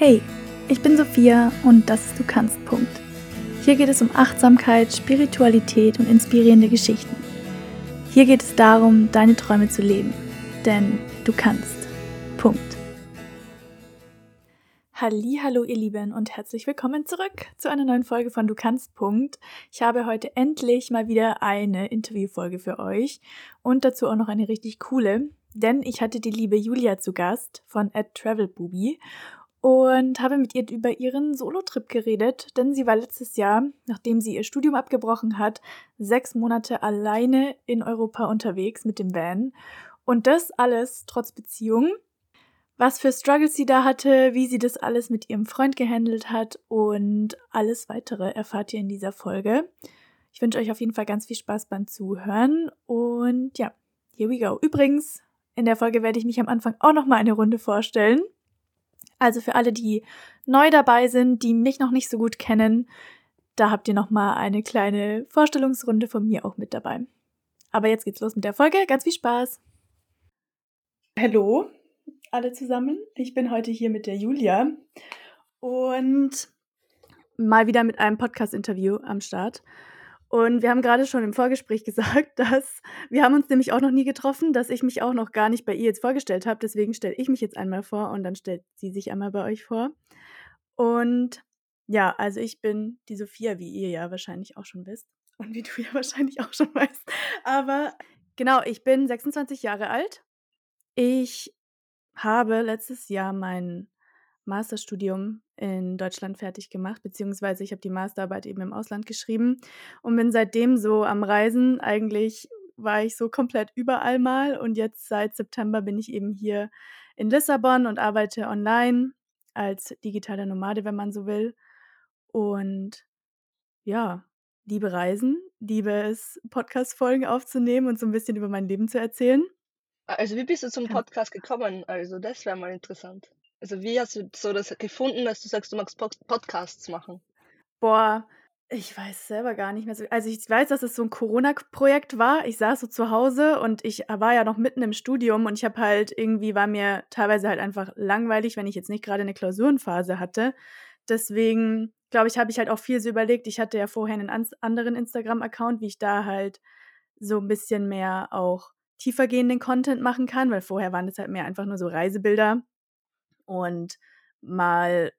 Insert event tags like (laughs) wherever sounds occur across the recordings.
Hey, ich bin Sophia und das ist Du kannst. Punkt. Hier geht es um Achtsamkeit, Spiritualität und inspirierende Geschichten. Hier geht es darum, deine Träume zu leben. Denn du kannst. Punkt. Hallo, ihr Lieben und herzlich willkommen zurück zu einer neuen Folge von Du kannst. Punkt. Ich habe heute endlich mal wieder eine Interviewfolge für euch und dazu auch noch eine richtig coole, denn ich hatte die liebe Julia zu Gast von At Travel Booby und habe mit ihr über ihren Solo-Trip geredet, denn sie war letztes Jahr, nachdem sie ihr Studium abgebrochen hat, sechs Monate alleine in Europa unterwegs mit dem Van. Und das alles trotz Beziehung. Was für Struggles sie da hatte, wie sie das alles mit ihrem Freund gehandelt hat und alles weitere erfahrt ihr in dieser Folge. Ich wünsche euch auf jeden Fall ganz viel Spaß beim Zuhören und ja, here we go. Übrigens, in der Folge werde ich mich am Anfang auch noch mal eine Runde vorstellen. Also für alle, die neu dabei sind, die mich noch nicht so gut kennen, da habt ihr noch mal eine kleine Vorstellungsrunde von mir auch mit dabei. Aber jetzt geht's los mit der Folge. Ganz viel Spaß. Hallo alle zusammen. Ich bin heute hier mit der Julia und mal wieder mit einem Podcast-Interview am Start. Und wir haben gerade schon im Vorgespräch (laughs) gesagt, dass wir haben uns nämlich auch noch nie getroffen, dass ich mich auch noch gar nicht bei ihr jetzt vorgestellt habe. Deswegen stelle ich mich jetzt einmal vor und dann stellt sie sich einmal bei euch vor. Und ja, also ich bin die Sophia, wie ihr ja wahrscheinlich auch schon wisst und wie du ja (laughs) wahrscheinlich auch schon weißt. Aber genau, ich bin 26 Jahre alt. Ich habe letztes Jahr mein Masterstudium in Deutschland fertig gemacht, beziehungsweise ich habe die Masterarbeit eben im Ausland geschrieben und bin seitdem so am Reisen. Eigentlich war ich so komplett überall mal und jetzt seit September bin ich eben hier in Lissabon und arbeite online als digitaler Nomade, wenn man so will. Und ja, liebe Reisen, liebe es, Podcast-Folgen aufzunehmen und so ein bisschen über mein Leben zu erzählen. Also wie bist du zum Podcast gekommen? Also das wäre mal interessant. Also wie hast du so das gefunden, dass du sagst, du magst Podcasts machen? Boah, ich weiß selber gar nicht mehr so. Also ich weiß, dass es so ein Corona-Projekt war. Ich saß so zu Hause und ich war ja noch mitten im Studium und ich habe halt irgendwie, war mir teilweise halt einfach langweilig, wenn ich jetzt nicht gerade eine Klausurenphase hatte. Deswegen, glaube ich, habe ich halt auch viel so überlegt. Ich hatte ja vorher einen anderen Instagram-Account, wie ich da halt so ein bisschen mehr auch tiefergehenden Content machen kann, weil vorher waren das halt mehr einfach nur so Reisebilder und mal,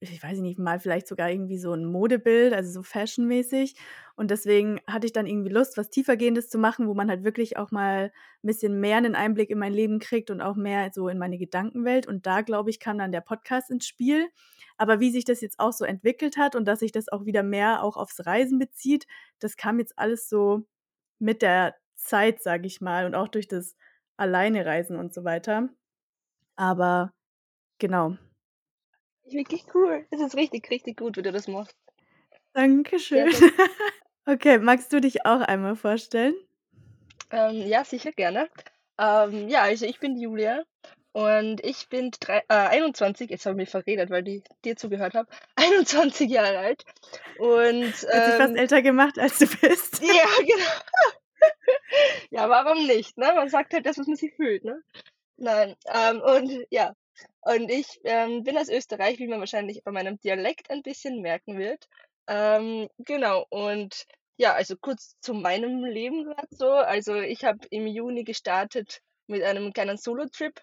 ich weiß nicht, mal vielleicht sogar irgendwie so ein Modebild, also so fashionmäßig. Und deswegen hatte ich dann irgendwie Lust, was tiefergehendes zu machen, wo man halt wirklich auch mal ein bisschen mehr einen Einblick in mein Leben kriegt und auch mehr so in meine Gedankenwelt. Und da, glaube ich, kam dann der Podcast ins Spiel. Aber wie sich das jetzt auch so entwickelt hat und dass sich das auch wieder mehr auch aufs Reisen bezieht, das kam jetzt alles so mit der Zeit, sage ich mal, und auch durch das Alleine reisen und so weiter. Aber Genau. Wirklich cool. Es ist richtig, richtig gut, wie du das machst. Dankeschön. (laughs) Okay, magst du dich auch einmal vorstellen? Ähm, ja, sicher gerne. Ähm, ja, also ich bin Julia und ich bin drei, äh, 21, jetzt habe ich mich verredet, weil ich dir zugehört habe, (laughs) 21 Jahre alt. Und, Hat dich fast ähm, älter gemacht, als du bist. (laughs) ja, genau. ja, warum nicht, ne? Man sagt halt das, was man sich fühlt, ne? Nein, ähm, und ja, und ich ähm, bin aus Österreich, wie man wahrscheinlich bei meinem Dialekt ein bisschen merken wird. Ähm, genau, und ja, also kurz zu meinem Leben gerade so. Also ich habe im Juni gestartet mit einem kleinen Solo-Trip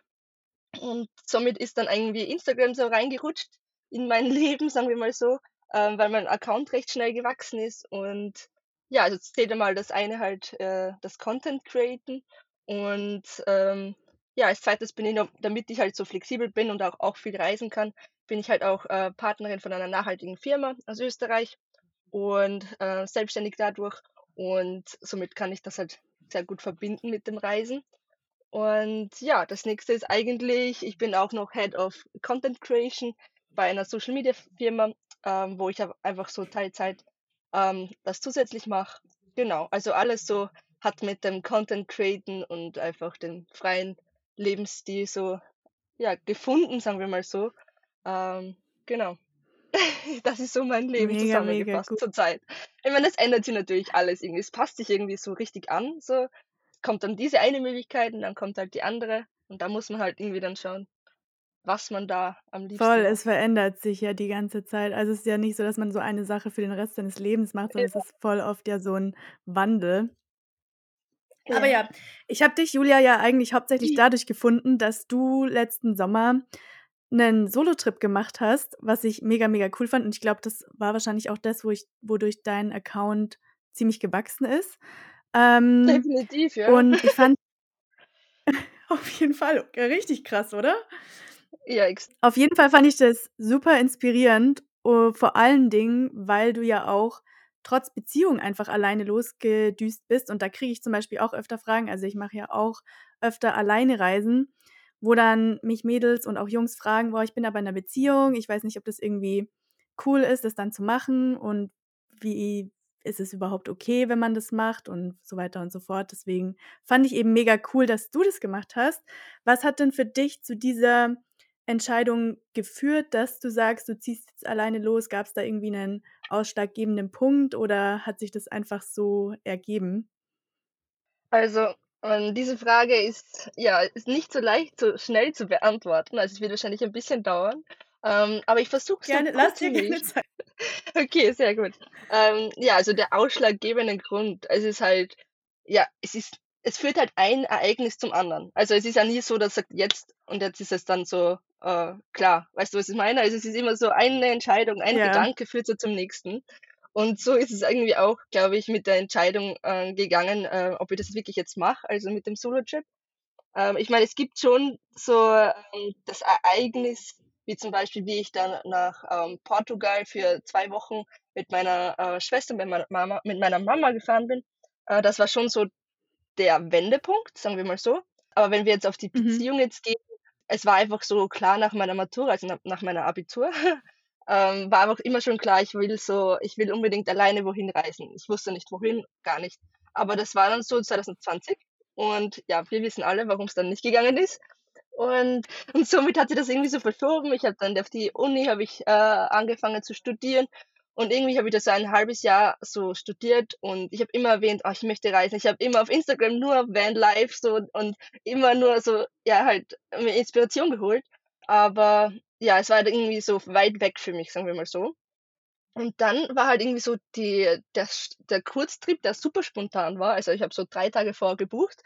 und somit ist dann irgendwie Instagram so reingerutscht in mein (laughs) Leben, sagen wir mal so, ähm, weil mein Account recht schnell gewachsen ist. Und ja, also zählt einmal das eine halt äh, das Content createn und ähm, ja, als Zweites bin ich noch damit ich halt so flexibel bin und auch auch viel reisen kann, bin ich halt auch, äh, Partnerin von einer nachhaltigen Firma aus Österreich und, äh, selbstständig dadurch und somit kann ich das halt sehr gut verbinden mit dem Reisen. Und ja, das Nächste ist eigentlich ich bin auch noch Head of Content Creation bei einer Social Media Firma, ähm, wo ich einfach so Teilzeit, ähm, das zusätzlich mache. Genau, also alles so hat mit dem Content Createn und einfach den freien Lebensstil so, ja, gefunden, sagen wir mal so. Ähm, genau. (laughs) Das ist so mein Leben Mega, mega zusammengefasst zurzeit. Ich meine, es ändert sich natürlich alles irgendwie. Es passt sich irgendwie so richtig an. So kommt dann diese eine Möglichkeit und dann kommt halt die andere. Und da muss man halt irgendwie dann schauen, was man da am liebsten Voll, macht. es verändert sich ja die ganze Zeit. Also, es ist ja nicht so, dass man so eine Sache für den Rest seines Lebens macht, sondern es Ja. ist voll oft ja so 'n Wandel. Aber Ja. ja, ich habe dich, Julia, ja eigentlich hauptsächlich dadurch gefunden, dass du letzten Sommer 'nen Solotrip gemacht hast, was ich mega, mega cool fand. Und ich glaube, das war wahrscheinlich auch das, wo ich wodurch dein Account ziemlich gewachsen ist. Ähm, Definitiv, ja. und ich fand (laughs) (laughs) auf jeden Fall, richtig krass, oder? Ja, ex Auf jeden Fall fand ich das super inspirierend, uh, vor allen Dingen, weil du ja auch trotz Beziehung einfach alleine losgedüst bist. Und da kriege ich zum Beispiel auch öfter Fragen. Also, ich mache ja auch öfter alleine Reisen, wo dann mich Mädels und auch Jungs fragen: „Boah, ich bin aber in 'ner Beziehung. Ich weiß nicht, ob das irgendwie cool ist, das dann zu machen und wie ist es überhaupt okay, wenn man das macht?“ Und so weiter und so fort. Deswegen fand ich eben mega cool, dass du das gemacht hast. Was hat denn für dich zu dieser Entscheidung geführt, dass du sagst, du ziehst jetzt alleine los? Gab's da irgendwie 'nen ausschlaggebenden Punkt oder hat sich das einfach so ergeben? Also, ähm, diese Frage ist ja, ist nicht so leicht, so schnell zu beantworten. Also, es wird wahrscheinlich ein bisschen dauern. Ähm, aber ich versuche so Gerne, lass dir gerne. Zeit. (laughs) Okay, sehr gut. Ähm, ja, also der ausschlaggebende Grund, es ist halt ja, es ist es führt halt ein Ereignis zum anderen. Also, es ist ja nie so, dass sagt jetzt und jetzt ist es dann so, äh, klar. Weißt du, was ich meine? Also, es ist immer so eine Entscheidung, ein Ja. Gedanke führt so zum nächsten. Und so ist es irgendwie auch, glaube ich, mit der Entscheidung, äh, gegangen, äh, ob ich das wirklich jetzt mache, also mit dem Solo-Trip. Ähm, ich meine, es gibt schon so, ähm, das Ereignis, wie zum Beispiel, wie ich dann nach, ähm, Portugal für 2 Wochen mit meiner, äh, Schwester, mit meiner Mama mit meiner Mama gefahren bin. Äh, das war schon so der Wendepunkt, sagen wir mal so. Aber wenn wir jetzt auf die Mhm. Beziehung jetzt gehen, es war einfach so klar nach meiner Matura, also na nach meiner Abitur, (laughs) ähm, war einfach immer schon klar, ich will so ich will unbedingt alleine wohin reisen. Ich wusste nicht wohin, gar nicht. Aber das war dann so 2020 und ja, wir wissen alle, warum's dann nicht gegangen ist. Und und somit hat sich das irgendwie so verschoben. Ich habe dann auf die Uni habe ich, äh, angefangen zu studieren und irgendwie habe ich das so ein 1/2 Jahr so studiert und ich habe immer erwähnt: „Oh, ich möchte reisen.“ Ich habe immer auf Instagram nur Vanlife so und immer nur so, ja, halt mir Inspiration geholt. Aber ja, es war halt irgendwie so weit weg für mich, sagen wir mal so. Und dann war halt irgendwie so die der der Kurztrip, der super spontan war. Also, ich habe so 3 Tage vorher gebucht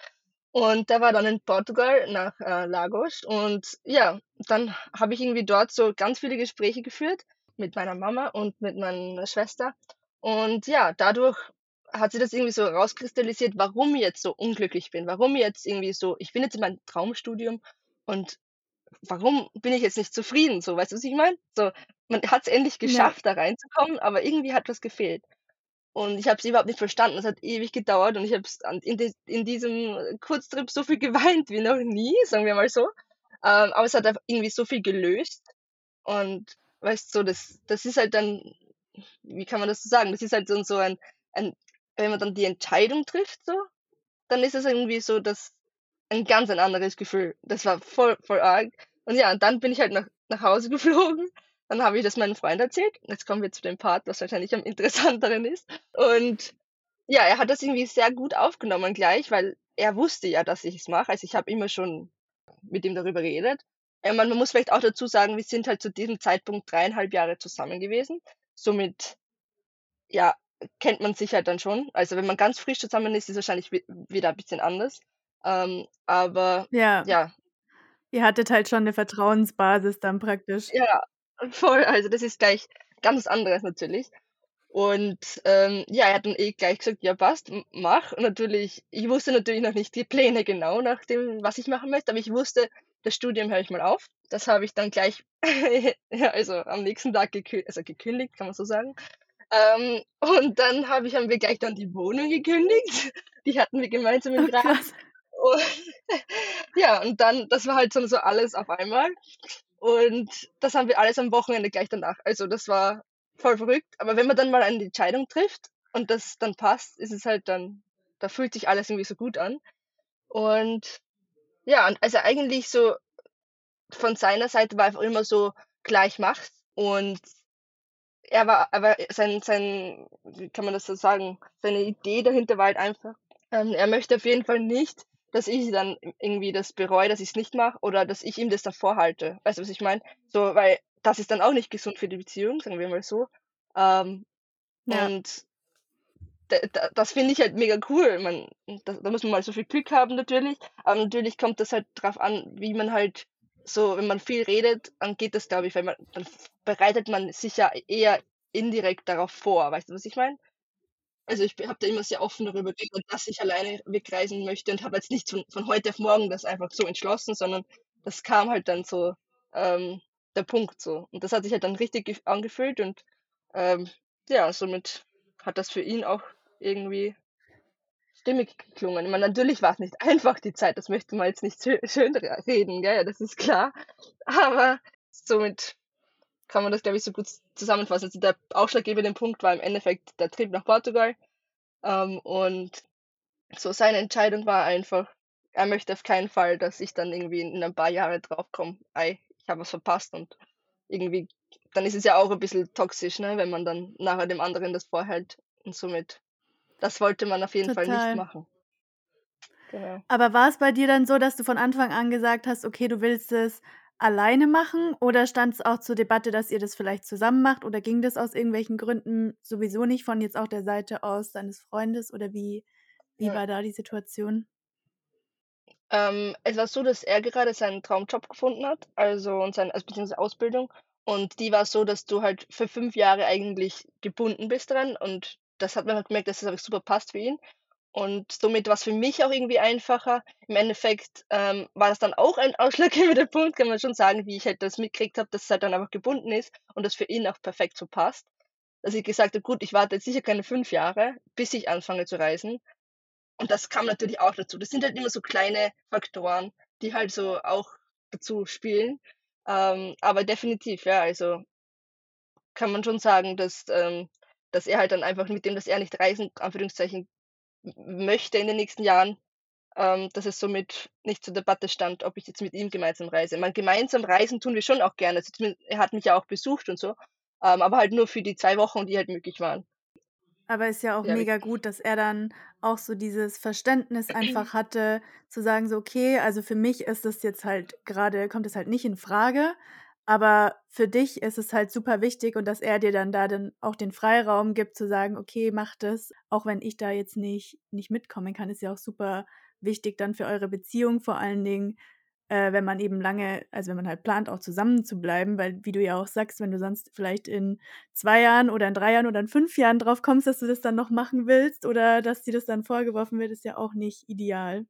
und der war dann in Portugal nach, äh, Lagos. Und ja, dann habe ich irgendwie dort so ganz viele Gespräche geführt mit meiner Mama und mit meiner Schwester. Und ja, dadurch hat sich das irgendwie so rauskristallisiert, warum ich jetzt so unglücklich bin, warum ich jetzt irgendwie so ich bin jetzt in meinem Traumstudium und warum bin ich jetzt nicht zufrieden so, weißt du, was ich meine? So, man hat's endlich Ja. geschafft, da reinzukommen, aber irgendwie hat was gefehlt. Und ich habe es überhaupt nicht verstanden. Es hat ewig gedauert und ich habe es in in diesem Kurztrip so viel (laughs) geweint wie noch nie, sagen wir mal so. Ähm, aber es hat irgendwie so viel gelöst. Und weißt du, so, das das ist halt dann wie kann man das so sagen? Das ist halt dann so ein ein wenn man dann die Entscheidung trifft so, dann ist es irgendwie so, dass ein ganz ein anderes Gefühl. Das war voll voll arg. Und ja, und dann bin ich halt nach nach Hause (laughs) geflogen. Dann habe ich das meinem Freund erzählt. Jetzt kommen wir zu dem Part, was wahrscheinlich am interessanteren ist. Und ja, er hat das irgendwie sehr gut aufgenommen gleich, weil er wusste ja, dass ich es mache. Also, ich habe immer schon mit ihm darüber geredet. Äh, man muss vielleicht auch dazu sagen, wir sind halt zu diesem Zeitpunkt 3,5 Jahre zusammen gewesen. Somit, ja, kennt man sich halt dann schon. Also, wenn man ganz frisch zusammen ist, ist wahrscheinlich wi wieder ein bisschen anders. Ähm, aber Ja. ja. Ihr hattet halt schon 'ne Vertrauensbasis dann praktisch. Ja, voll. Also, das ist gleich ganz anderes natürlich. Und, ähm, ja, er hat dann eh gleich gesagt: „Ja, passt, mach.“ Und natürlich ich wusste natürlich noch nicht die Pläne genau nach dem, was ich machen möchte, aber ich wusste, das Studium höre ich mal auf. Das habe ich dann gleich (laughs) also am nächsten Tag gekü also gekündigt, kann man so sagen. Ähm, und dann habe ich haben wir gleich dann die Wohnung gekündigt. Die hatten wir gemeinsam im Oh. Und (laughs) ja, und dann das war halt so alles auf einmal. Und das haben wir alles am Wochenende gleich danach. Also, das war voll verrückt. Aber wenn man dann mal eine Entscheidung trifft und das dann passt, ist es halt dann da fühlt sich alles irgendwie so gut an. Und ja, und also eigentlich so von seiner Seite war einfach immer so: „Klar, ich mache es.“ Und er war aber sein sein wie kann man das so sagen, seine Idee dahinter war halt einfach, ähm, er möchte auf jeden Fall nicht, dass ich dann irgendwie das bereue, dass ich es nicht mache oder dass ich ihm das dann vorhalte. Weißt du, was ich meine? So, weil das ist dann auch nicht gesund für die Beziehung, sagen wir mal so. Ähm, ja. Und das finde ich halt mega cool. Man, da, da muss man mal so viel Glück haben natürlich, aber natürlich kommt das halt drauf an, wie man halt so, wenn man viel redet, dann geht das, glaube ich, weil man, dann bereitet man sich ja eher indirekt darauf vor. Weißt du, was ich meine? Also ich habe da immer sehr offen darüber geredet, dass ich alleine wegreisen möchte und habe jetzt nicht von, von heute auf morgen das einfach so entschlossen, sondern das kam halt dann so ähm, der Punkt so. Und das hat sich halt dann richtig angefühlt und ähm, ja, somit hat das für ihn auch irgendwie stimmig geklungen. Ich meine, natürlich war es nicht (laughs) einfach, die Zeit, das möchte man jetzt nicht schön reden, gell? das ist klar. (laughs) Aber somit kann man das, glaube ich, so gut zusammenfassen. Also der ausschlaggebende Punkt war im Endeffekt der Trip nach Portugal. Ähm, und so seine Entscheidung war einfach, er möchte auf keinen Fall, dass ich dann irgendwie in ein paar Jahre draufkomme, ich habe was verpasst und irgendwie, dann ist es ja auch ein bisschen toxisch, ne, wenn man dann nachher dem anderen das vorhält und somit das wollte man auf jeden Fall nicht machen. Genau. Aber war es bei dir dann so, dass du von Anfang an gesagt hast, okay, du willst es alleine machen oder stand es auch zur Debatte, dass ihr das vielleicht zusammen macht oder ging das aus irgendwelchen Gründen sowieso nicht von jetzt auch der Seite aus deines Freundes oder wie, wie Ja. war da die Situation? Ähm, es war so, dass er gerade seinen Traumjob gefunden hat, also und sein also beziehungsweise Ausbildung. Und die war so, dass du halt für fünf Jahre eigentlich gebunden bist dran und das hat man halt gemerkt, dass das super passt für ihn. Und somit war es für mich auch irgendwie einfacher. Im Endeffekt ähm, war das dann auch ein (laughs) ausschlaggebender Punkt, kann man schon sagen, wie ich halt das mitgekriegt habe, dass es halt dann einfach gebunden ist und das für ihn auch perfekt so passt. Dass ich gesagt habe, gut, ich warte jetzt sicher keine fünf Jahre, bis ich anfange zu reisen. Und das kam natürlich auch dazu. Das sind halt immer so kleine Faktoren, die halt so auch dazu spielen. Ähm, aber definitiv, ja, also kann man schon sagen, dass ähm, dass er halt dann einfach mit dem, dass er nicht reisen, Anführungszeichen, möchte in den nächsten Jahren, ähm, dass es somit nicht zur Debatte stand, ob ich jetzt mit ihm gemeinsam reise. Man gemeinsam reisen tun wir schon auch gerne. Also, er hat mich ja auch besucht und so, ähm, aber halt nur für die zwei Wochen, die halt möglich waren. Aber ist ja auch ja, mega gut, dass er dann auch so dieses Verständnis einfach (clears throat) hatte, zu sagen, so, okay, also für mich ist das jetzt halt gerade, kommt es halt nicht in Frage, aber für dich ist es halt super wichtig und dass er dir dann da dann auch den Freiraum gibt zu sagen, okay, mach das, auch wenn ich da jetzt nicht, nicht mitkommen kann, ist ja auch super wichtig dann für eure Beziehung vor allen Dingen, äh, wenn man eben lange, also wenn man halt plant, auch zusammen zu bleiben, weil wie du ja auch sagst, wenn du sonst vielleicht in zwei Jahren oder in drei Jahren oder in fünf Jahren drauf kommst, dass du das dann noch machen willst oder dass dir das dann vorgeworfen wird, ist ja auch nicht ideal.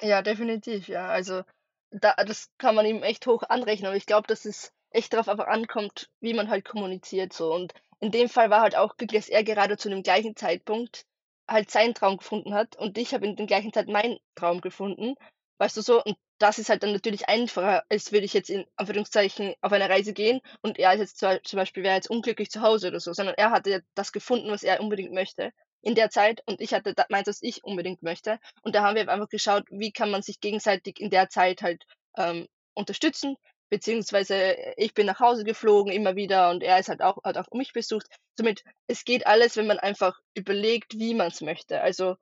Ja, definitiv, ja. Also da, das kann man ihm echt hoch anrechnen. Aber ich glaube, dass es echt darauf einfach ankommt, wie man halt kommuniziert so. Und in dem Fall war halt auch glücklich, dass er gerade zu dem gleichen Zeitpunkt halt seinen Traum gefunden hat und ich habe in der gleichen Zeit meinen Traum gefunden. Weißt du so? Und das ist halt dann natürlich einfacher, als würde ich jetzt in Anführungszeichen auf eine Reise gehen und er ist jetzt zum Beispiel wäre jetzt unglücklich zu Hause oder so, sondern er hatte das gefunden, was er unbedingt möchte in der Zeit und ich hatte meins, was ich unbedingt möchte. Und da haben wir einfach geschaut, wie kann man sich gegenseitig in der Zeit halt ähm, unterstützen, beziehungsweise ich bin nach Hause geflogen immer wieder und er ist halt auch, hat auch mich besucht. Somit, es geht alles, wenn man einfach überlegt, wie man es möchte. Also,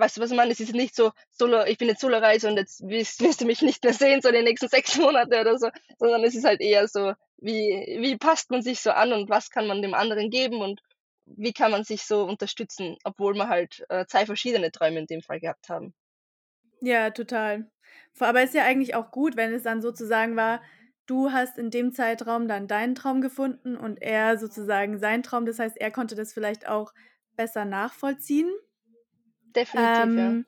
weißt du, was ich meine? Es ist nicht so, Solo, ich bin jetzt Solo-Reise und jetzt wirst, wirst, du mich nicht mehr sehen, so in den nächsten (laughs) sechs Monate oder so, sondern es ist halt eher so, wie, wie passt man sich so an und was kann man dem anderen geben und wie kann man sich so unterstützen, obwohl wir halt äh, zwei verschiedene Träume in dem Fall gehabt haben. Ja, total. Aber ist ja eigentlich auch gut, wenn es dann sozusagen war, du hast in dem Zeitraum dann deinen Traum gefunden und er sozusagen seinen Traum. Das heißt, er konnte das vielleicht auch besser nachvollziehen. Definitiv, ähm,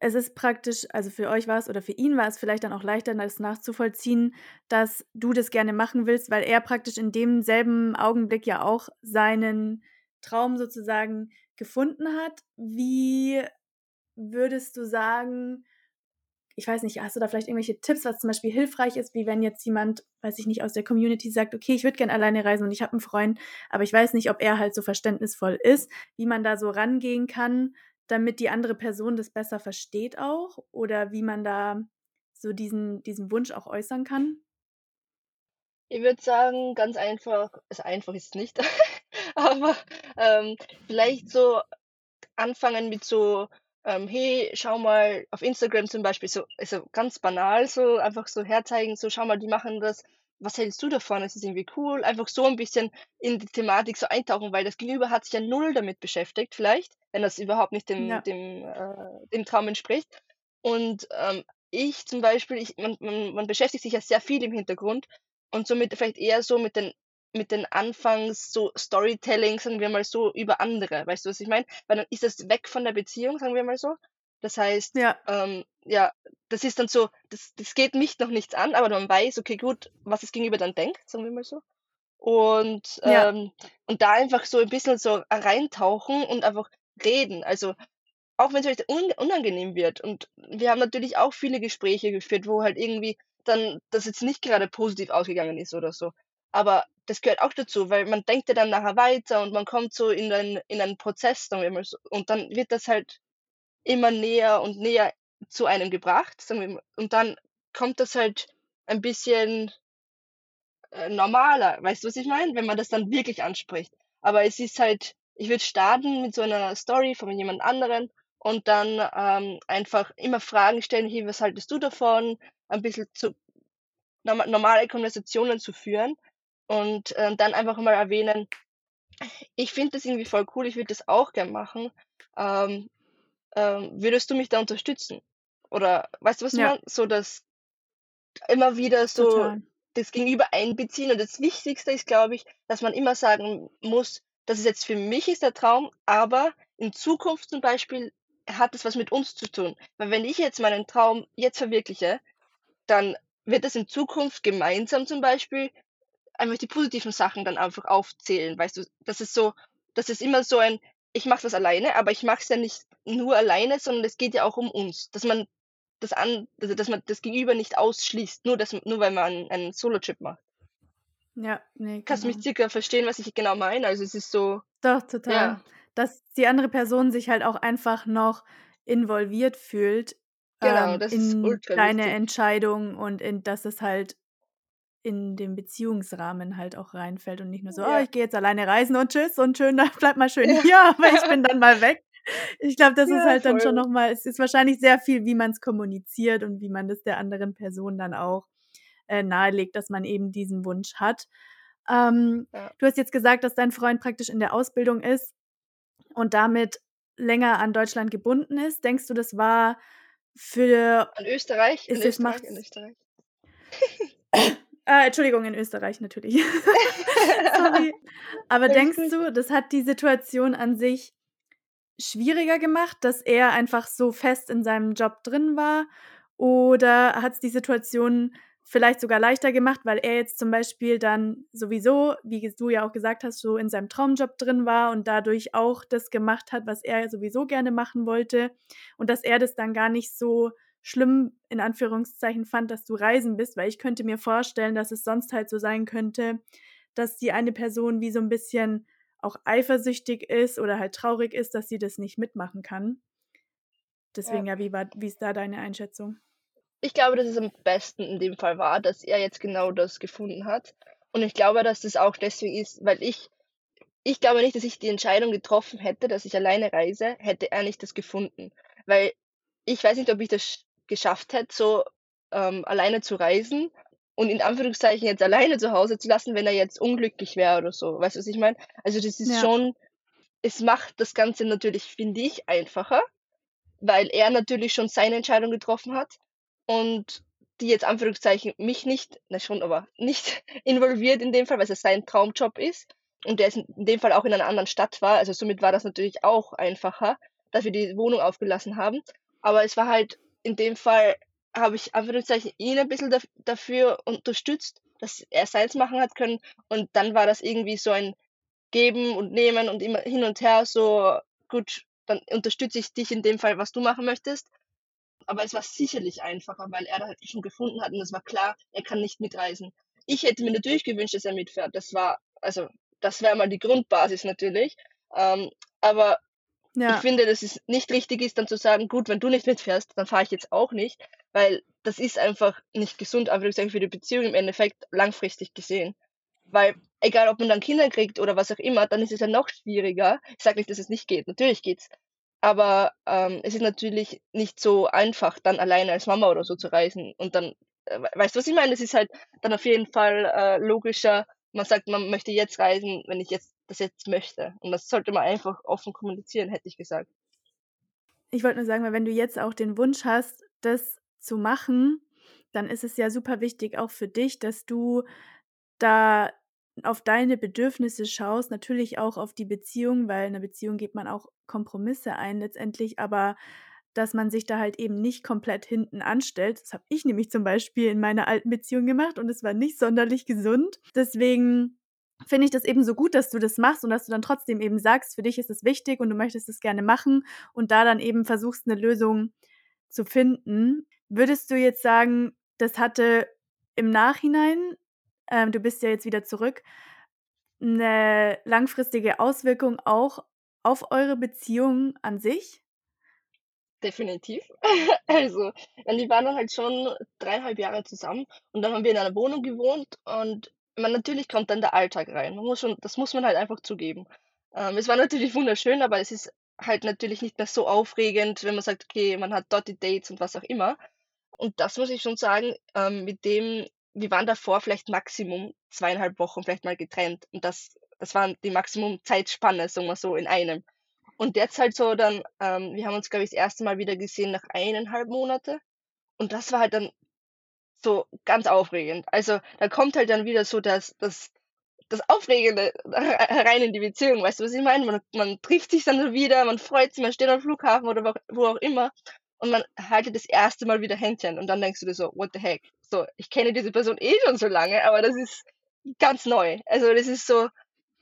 es ist praktisch, also für euch war es oder für ihn war es vielleicht dann auch leichter, das nachzuvollziehen, dass du das gerne machen willst, weil er praktisch in demselben Augenblick ja auch seinen Traum sozusagen gefunden hat. Wie würdest du sagen, ich weiß nicht, hast du da vielleicht irgendwelche Tipps, was zum Beispiel hilfreich ist, wie wenn jetzt jemand, weiß ich nicht, aus der Community sagt, okay, ich würde gerne alleine reisen und ich habe einen Freund, aber ich weiß nicht, ob er halt so verständnisvoll ist, wie man da so rangehen kann, damit die andere Person das besser versteht auch? Oder wie man da so diesen, diesen Wunsch auch äußern kann? Ich würde sagen, ganz einfach, also einfach ist nicht, (laughs) aber ähm, vielleicht so anfangen mit so, ähm, hey, schau mal auf Instagram zum Beispiel, so, also ganz banal, so einfach so herzeigen, so schau mal, die machen das, was hältst du davon? Es ist irgendwie cool, einfach so ein bisschen in die Thematik so eintauchen, weil das Gegenüber hat sich ja null damit beschäftigt, vielleicht, wenn das überhaupt nicht dem, Ja. dem, äh, dem Traum entspricht. Und ähm, ich zum Beispiel, ich, man, man, man beschäftigt sich ja sehr viel im Hintergrund und somit vielleicht eher so mit den mit den Anfangs so Storytelling, sagen wir mal so, über andere. Weißt du, was ich meine? Weil dann ist das weg von der Beziehung, sagen wir mal so. Das heißt, Ja. ähm, ja, das ist dann so, das, das geht mich noch nichts an, aber man weiß, okay, gut, was das Gegenüber dann denkt, sagen wir mal so. Und, Ja. ähm, und da einfach so ein bisschen so reintauchen und einfach reden. Also auch wenn es vielleicht un unangenehm wird. Und wir haben natürlich auch viele Gespräche geführt, wo halt irgendwie dann das jetzt nicht gerade positiv ausgegangen ist oder so. Aber das gehört auch dazu, weil man denkt ja dann nachher weiter und man kommt so in einen, in einen Prozess, wir mal so, und dann wird das halt immer näher und näher zu einem gebracht, und dann kommt das halt ein bisschen äh, normaler, weißt du, was ich meine? Wenn man das dann wirklich anspricht. Aber es ist halt, ich würde starten mit so einer Story von jemand anderen und dann ähm, einfach immer Fragen stellen, hey, was haltest du davon? Ein bisschen zu norma- normale Konversationen zu führen und ähm, dann einfach mal erwähnen, ich finde das irgendwie voll cool, ich würde das auch gern machen. Ähm, ähm, würdest du mich da unterstützen? Oder weißt du, was Ja. meine? So, dass immer wieder so Total. das Gegenüber einbeziehen. Und das Wichtigste ist, glaube ich, dass man immer sagen muss, das ist jetzt für mich ist der Traum, aber in Zukunft zum Beispiel hat es was mit uns zu tun. Weil wenn ich jetzt meinen Traum jetzt verwirkliche, dann wird es in Zukunft gemeinsam zum Beispiel einfach die positiven Sachen dann einfach aufzählen, weißt du? Das ist so, das ist immer so ein, ich mache was alleine, aber ich mache es ja nicht nur alleine, sondern es geht ja auch um uns, dass man das an, also dass man das Gegenüber nicht ausschließt, nur dass, nur weil man einen Solo-Trip macht. Ja, ne, Kannst du mich genau. circa verstehen, was ich genau meine? Also es ist so, Doch, total. ja, Dass die andere Person sich halt auch einfach noch involviert fühlt, genau, ähm, das ist in ultra deine wichtig. Entscheidung und in dass es halt in den Beziehungsrahmen halt auch reinfällt und nicht nur so: „Oh, Ja, ich gehe jetzt alleine reisen und tschüss und schön (laughs) bleib mal schön ja, hier, aber ich bin dann mal weg.“ Ich glaube, das (laughs) ist ja, halt dann schon voll. noch mal es ist wahrscheinlich sehr viel, wie man's kommuniziert und wie man das der anderen Person dann auch, äh, nahelegt, dass man eben diesen Wunsch hat. Ähm, du hast jetzt gesagt, dass dein Freund praktisch in der Ausbildung ist und damit länger an Deutschland gebunden ist. Denkst du, das war für An Österreich, in ist es Österreich, in Österreich. (laughs) äh, Entschuldigung, in Österreich natürlich. (laughs) Sorry. Aber denkst du, das hat die Situation an sich schwieriger gemacht, dass er einfach so fest in seinem Job drin war? Oder hat's die Situation vielleicht sogar leichter gemacht, weil er jetzt zum Beispiel dann sowieso, wie du ja auch gesagt hast, so in seinem Traumjob drin war und dadurch auch das gemacht hat, was er sowieso gerne machen wollte und dass er das dann gar nicht so schlimm in Anführungszeichen fand, dass du reisen bist, weil ich könnte mir vorstellen, dass es sonst halt so sein könnte, dass die eine Person wie so 'n bisschen auch eifersüchtig ist oder halt traurig ist, dass sie das nicht mitmachen kann. Deswegen, Ja. ja, wie war wie ist da deine Einschätzung? Ich glaube, dass es am besten in dem Fall war, dass er jetzt genau das gefunden hat. Und ich glaube, dass das auch deswegen ist, weil ich ich glaube nicht, dass ich die Entscheidung getroffen hätte, dass ich alleine reise, hätte er nicht das gefunden. Weil ich weiß nicht, ob ich das geschafft hätte, so, ähm, alleine zu reisen und in Anführungszeichen jetzt alleine zu Hause zu lassen, wenn er jetzt unglücklich wäre oder so. Weißt du, was ich meine? Also, das ist Ja. schon es macht das Ganze natürlich, finde ich, einfacher, weil er natürlich schon seine Entscheidung getroffen hat und die jetzt Anführungszeichen mich nicht na schon, aber (laughs) nicht involviert in dem Fall, weil's ja sein Traumjob ist und der ist in dem Fall auch in einer anderen Stadt war. Also, somit war das natürlich auch einfacher, dass wir die Wohnung aufgelassen haben. Aber es war halt in dem Fall habe ich Anführungszeichen ihn ein bisschen daf dafür unterstützt, dass er seins machen hat können und dann war das irgendwie so ein Geben und Nehmen und immer hin und her so: „Gut, dann unterstütze ich dich in dem Fall, was du machen möchtest.“ Aber es war sicherlich einfacher, weil er da halt schon gefunden hat und es war klar, er kann nicht mitreisen. Ich hätte mir natürlich gewünscht, dass er mitfährt. Das war also, das wäre mal die Grundbasis natürlich. Ähm, aber ich Ja. finde, dass es nicht richtig ist, dann zu sagen: „Gut, wenn du nicht mitfährst, dann fahre ich jetzt auch nicht“, weil das ist einfach nicht gesund, Anführungszeichen, für die Beziehung im Endeffekt langfristig gesehen. Weil egal, ob man dann Kinder kriegt oder was auch immer, dann ist es ja noch schwieriger. Ich sage nicht, dass es nicht geht, natürlich geht's. Aber ähm, es ist natürlich nicht so einfach, dann alleine als Mama oder so zu reisen. Und dann, äh, weißt du, was ich meine? Es ist halt dann auf jeden Fall äh, logischer, man sagt, man möchte jetzt reisen, wenn ich jetzt das jetzt möchte. Und das sollte man einfach offen kommunizieren, hätte ich gesagt. Ich wollte nur sagen, weil wenn du jetzt auch den Wunsch hast, das zu machen, dann ist es ja super wichtig auch für dich, dass du da auf deine Bedürfnisse schaust, natürlich auch auf die Beziehung, weil in einer Beziehung geht man auch Kompromisse ein letztendlich, aber dass man sich da halt eben nicht komplett hinten anstellt. Das habe ich nämlich zum Beispiel in meiner alten Beziehung gemacht und es war nicht sonderlich gesund. Deswegen finde ich das eben so gut, dass du das machst und dass du dann trotzdem eben sagst, für dich ist es wichtig und du möchtest es gerne machen und da dann eben versuchst, eine Lösung zu finden. Würdest du jetzt sagen, das hatte im Nachhinein, ähm, du bist ja jetzt wieder zurück, eine langfristige Auswirkung auch auf eure Beziehung an sich? Definitiv. (laughs) Also, die waren halt schon dreieinhalb Jahre zusammen und dann haben wir in einer Wohnung gewohnt und man natürlich kommt dann der Alltag rein. Man muss schon das muss man halt einfach zugeben. Ähm, es war natürlich wunderschön, aber es ist halt natürlich nicht mehr so aufregend, wenn man sagt: „Okay, man hat dort die Dates und was auch immer.“ Und das muss ich schon sagen, ähm, mit dem wir waren davor vielleicht Maximum zweieinhalb Wochen vielleicht mal getrennt und das das waren die Maximum-Zeitspanne, sagen wir so, in einem. Und jetzt halt so dann ähm, wir haben uns, glaube ich, das erste Mal wieder gesehen nach eineinhalb Monate und das war halt dann so ganz aufregend. Also, da kommt halt dann wieder so das das das Aufregende (laughs) herein in die Beziehung, weißt du, was ich meine? Man man trifft sich dann wieder, man freut sich, man steht am Flughafen oder wo wo auch immer und man haltet das erste Mal wieder Händchen und dann denkst du dir so: „What the heck?“ So, ich kenne diese Person eh schon so lange, aber das ist ganz neu. Also, das ist so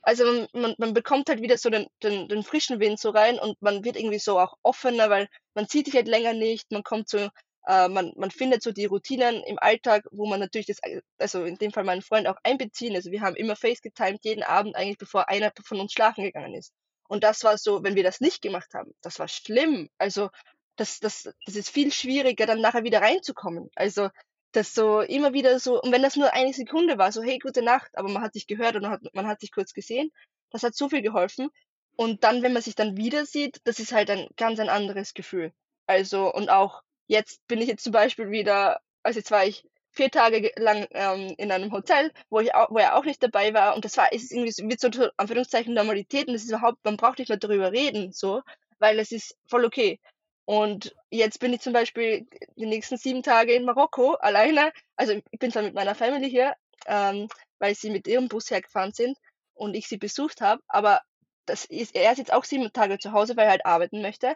also, man man man bekommt halt wieder so den den den frischen Wind so rein und man wird irgendwie so auch offener, weil man sieht sich halt länger nicht, man kommt so äh, man man findet so die Routinen im Alltag, wo man natürlich das also, in dem Fall meinen Freund auch einbeziehen. Also, wir haben immer FaceGetimed jeden Abend eigentlich, bevor einer von uns schlafen gegangen ist. Und das war so wenn wir das nicht gemacht haben, das war schlimm. Also, das das das ist viel schwieriger, dann nachher wieder reinzukommen. Also, das so immer wieder so und wenn das nur eine Sekunde war, so: „Hey, gute Nacht“, aber man hat sich gehört und hat man hat sich kurz gesehen, das hat so viel geholfen. Und dann, wenn man sich dann wieder sieht, das ist halt ein ganz ein anderes Gefühl. Also und auch jetzt bin ich jetzt zum Beispiel wieder also, jetzt war ich vier Tage lang, ähm, in einem Hotel, wo ich au wo er auch nicht dabei war und das war ist irgendwie so wie so Anführungszeichen Normalität und das ist überhaupt man braucht nicht mehr darüber reden so, weil es ist voll okay. Und jetzt bin ich zum Beispiel die nächsten sieben Tage in Marokko alleine. Also ich bin zwar mit meiner Family hier, ähm, weil sie mit ihrem Bus hergefahren sind und ich sie besucht habe, aber das ist, er ist jetzt auch sieben Tage zu Hause, weil er halt arbeiten möchte.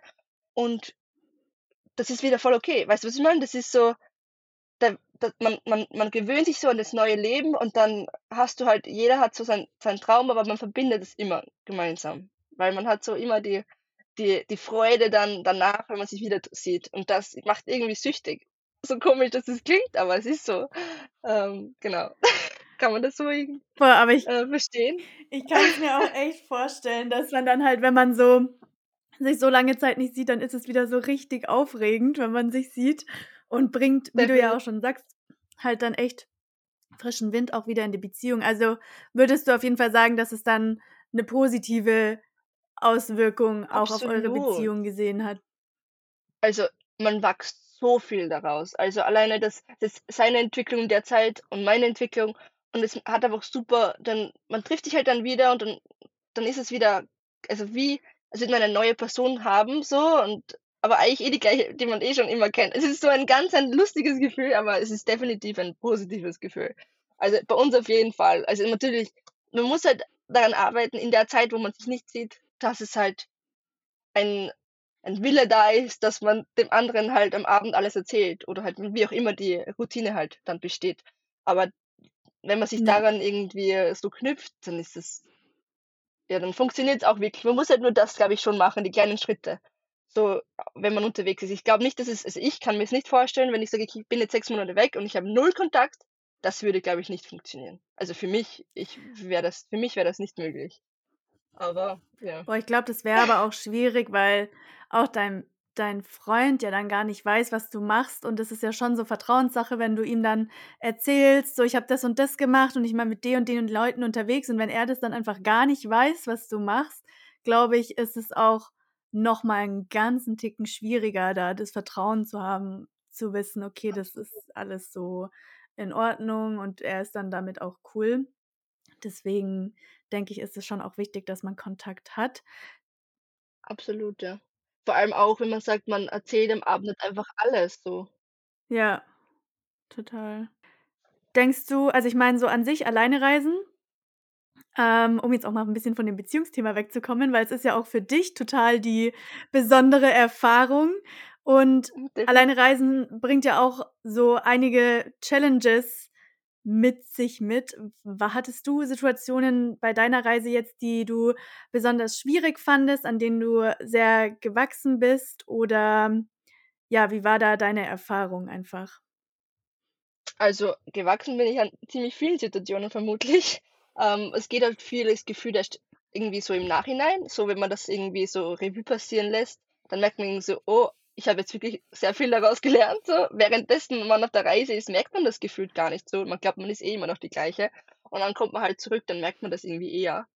Und das ist wieder voll okay. Weißt du, was ich meine? Das ist so, da, da, man, man, man gewöhnt sich so an das neue Leben und dann hast du halt, jeder hat so sein, seinen Traum, aber man verbindet es immer gemeinsam. Weil man hat so immer die, die, die Freude dann danach, wenn man sich wieder sieht. Und das macht irgendwie süchtig. So komisch, dass es klingt, aber es ist so. Ähm, genau. (laughs) kann man das so Boah, aber ich, äh, verstehen? Ich kann es mir auch echt vorstellen, dass man dann halt, wenn man so sich so lange Zeit nicht sieht, dann ist es wieder so richtig aufregend, wenn man sich sieht und bringt, wie du ja auch schon sagst, halt dann echt frischen Wind auch wieder in die Beziehung. Also würdest du auf jeden Fall sagen, dass es dann eine positive Auswirkung auch auf eure Beziehung gesehen hat? Also, man wächst so viel daraus. Also, alleine das das seine Entwicklung der Zeit und meine Entwicklung und es hat einfach super dann man trifft sich halt dann wieder und dann dann ist es wieder also, wie als würde man eine neue Person haben so und aber eigentlich eh die gleiche, die man eh schon immer kennt. Es ist so ein ganz ein lustiges Gefühl, aber es ist definitiv ein positives Gefühl. Also, bei uns auf jeden Fall. Also, natürlich man muss halt daran arbeiten in der Zeit, wo man sich nicht sieht, dass es halt ein ein Wille da ist, dass man dem anderen halt am Abend alles erzählt oder halt wie auch immer die Routine halt dann besteht. Aber wenn man sich daran irgendwie so knüpft, dann ist es ja, dann funktioniert's auch wirklich. Man muss halt nur das, glaube ich, schon machen, die kleinen Schritte. So, wenn man unterwegs ist. Ich glaube nicht, dass es also, ich kann mir's nicht vorstellen, wenn ich sage, ich bin jetzt 6 Monate weg und ich habe null Kontakt, das würde, glaube ich, nicht funktionieren. Also, für mich ich wäre das für mich wäre das nicht möglich. Aber ja. Boah, ich glaube, das wäre aber auch schwierig, weil auch dein dein Freund ja dann gar nicht weiß, was du machst und das ist ja schon so Vertrauenssache, wenn du ihm dann erzählst, so: „Ich habe das und das gemacht und ich bin mit den und den Leuten unterwegs“ und wenn er das dann einfach gar nicht weiß, was du machst, glaube ich, ist es auch noch mal 'n ganzen Ticken schwieriger, da das Vertrauen zu haben, zu wissen: „Okay, das ist alles so in Ordnung und er ist dann damit auch cool.“ Deswegen denke ich, ist es schon auch wichtig, dass man Kontakt hat. Absolut, ja. Vor allem auch, wenn man sagt, man erzählt am Abend nicht einfach alles so. Ja, total. Denkst du also, ich meine so an sich alleine reisen ähm, um jetzt auch mal 'n bisschen von dem Beziehungsthema wegzukommen, weil es ist ja auch für dich total die besondere Erfahrung und alleine reisen bringt ja auch so einige Challenges mit sich mit. Hattest du Situationen bei deiner Reise jetzt, die du besonders schwierig fandest, an denen du sehr gewachsen bist oder ja, wie war da deine Erfahrung einfach? Also, gewachsen bin ich an ziemlich vielen Situationen vermutlich. (laughs) Ähm, es geht halt viel das Gefühl erst irgendwie so im Nachhinein, so wenn man das irgendwie so Revue passieren lässt, dann merkt man irgendwie so: „Oh, ich habe jetzt wirklich sehr viel daraus gelernt“, so. Währenddessen man auf der Reise ist, merkt man das gefühlt gar nicht so. Man glaubt, man ist eh immer noch die Gleiche. Und dann kommt man halt zurück, dann merkt man das irgendwie eher.